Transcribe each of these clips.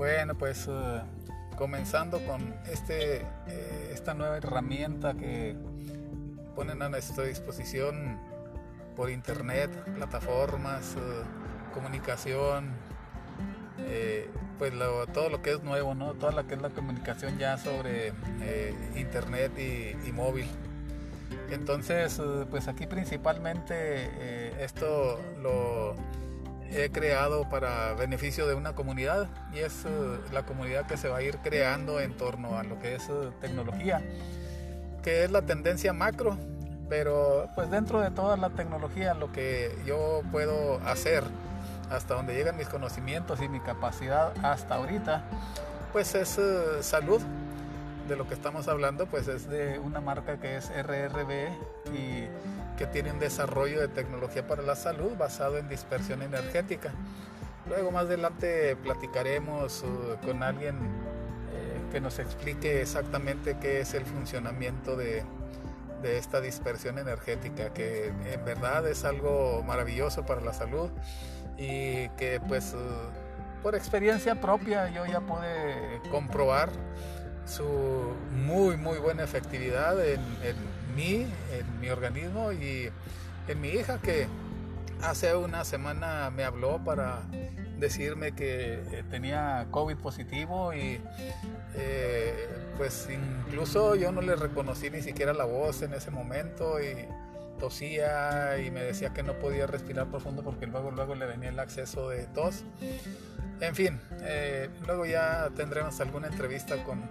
Bueno, pues eh, comenzando con este, eh, esta nueva herramienta que ponen a nuestra disposición por internet, plataformas, eh, comunicación, pues todo lo que es nuevo, ¿no? Toda la que es la comunicación ya sobre internet y, móvil. Entonces, pues aquí principalmente esto lo he creado para beneficio de una comunidad y es eh, la comunidad que se va a ir creando en torno a lo que es eh, tecnología, que es la tendencia macro, pero pues dentro de toda la tecnología lo que yo puedo hacer hasta donde llegan mis conocimientos y mi capacidad hasta ahorita, pues es eh, salud. De lo que estamos hablando, pues es de una marca que es RRB y que tiene un desarrollo de tecnología para la salud basado en dispersión energética. Luego más adelante platicaremos uh, con alguien eh, que nos explique exactamente qué es el funcionamiento de, de, esta dispersión energética, que en verdad es algo maravilloso para la salud y que pues uh, por experiencia propia yo ya pude comprobar su muy muy buena efectividad en, en mí, en mi organismo y en mi hija que hace una semana me habló para decirme que eh, tenía COVID positivo y eh, pues incluso yo no le reconocí ni siquiera la voz en ese momento y tosía y me decía que no podía respirar profundo porque luego luego le venía el acceso de tos. En fin, eh, luego ya tendremos alguna entrevista con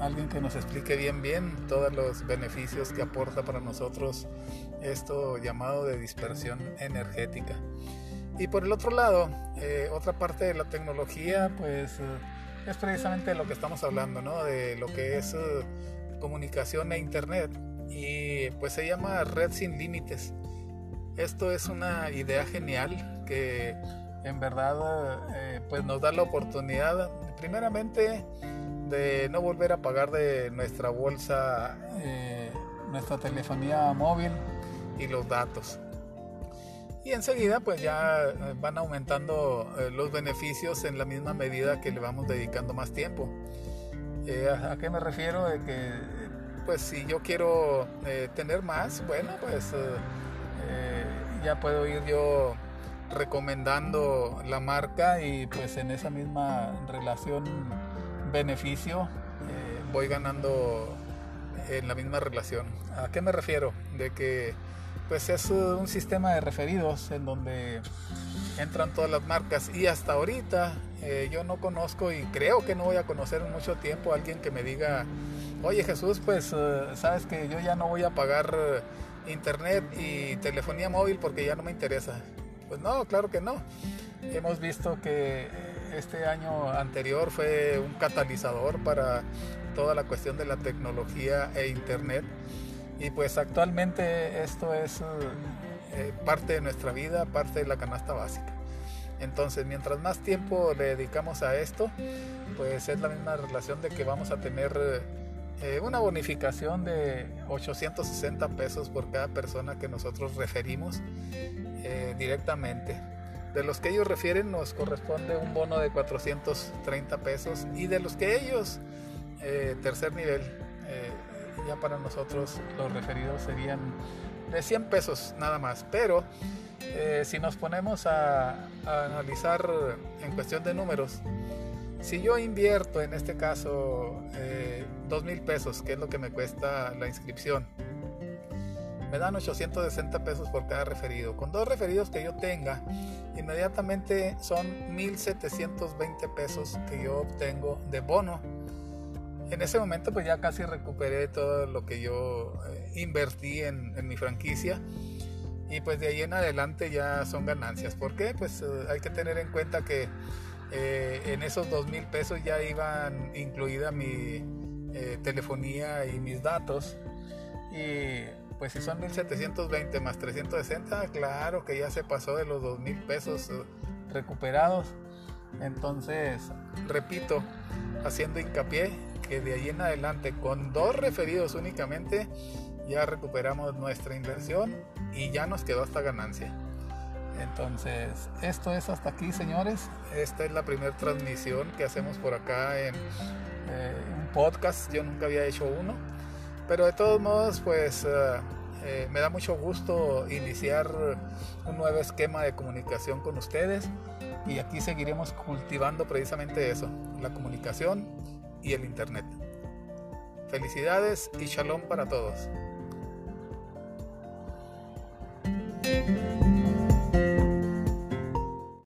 alguien que nos explique bien bien todos los beneficios que aporta para nosotros esto llamado de dispersión energética. Y por el otro lado, eh, otra parte de la tecnología, pues eh, es precisamente lo que estamos hablando, ¿no? De lo que es eh, comunicación e internet. Y pues se llama Red sin Límites. Esto es una idea genial que en verdad pues nos da la oportunidad, primeramente, de no volver a pagar de nuestra bolsa eh, nuestra telefonía móvil y los datos. Y enseguida pues ya eh, van aumentando eh, los beneficios en la misma medida que le vamos dedicando más tiempo. ¿a, qué me refiero? Que pues si yo quiero tener más, bueno pues ya puedo ir yo recomendando la marca y pues en esa misma relación beneficio eh, voy ganando en la misma relación. ¿A qué me refiero? De que pues es un sistema de referidos en donde entran todas las marcas y hasta ahorita eh, yo no conozco y creo que no voy a conocer en mucho tiempo a alguien que me diga, oye Jesús, pues eh, sabes que yo ya no voy a pagar internet y telefonía móvil porque ya no me interesa. Pues no, claro que no. Hemos visto que este año anterior fue un catalizador para toda la cuestión de la tecnología e internet. Y pues actualmente esto es eh, parte de nuestra vida, parte de la canasta básica. Entonces, mientras más tiempo le dedicamos a esto, pues es la misma relación de que vamos a tener eh, una bonificación de 860 pesos por cada persona que nosotros referimos eh, directamente. De los que ellos refieren nos corresponde un bono de 430 pesos y de los que ellos, eh, tercer nivel, eh, ya para nosotros los referidos serían de 100 pesos nada más. Pero eh, si nos ponemos a, analizar en cuestión de números, si yo invierto en este caso 2 mil pesos, que es lo que me cuesta la inscripción, me dan 860 pesos por cada referido. Con dos referidos que yo tenga, inmediatamente son 1720 pesos que yo obtengo de bono. En ese momento pues ya casi recuperé todo lo que yo eh, invertí en, mi franquicia y pues de ahí en adelante ya son ganancias. ¿Por qué? Pues eh, hay que tener en cuenta que eh, en esos dos mil pesos ya iban incluida mi telefonía y mis datos y pues si son 1720 más 360, claro que ya se pasó de los 2000 pesos eh, recuperados. Entonces, repito, haciendo hincapié que de ahí en adelante, con dos referidos únicamente, ya recuperamos nuestra inversión y ya nos quedó esta ganancia. Entonces, esto es hasta aquí, señores. Esta es la primera transmisión que hacemos por acá en eh, un podcast. Yo nunca había hecho uno. Pero de todos modos, pues eh, eh, me da mucho gusto iniciar un nuevo esquema de comunicación con ustedes. Y aquí seguiremos cultivando precisamente eso, la comunicación y el Internet. Felicidades y shalom para todos.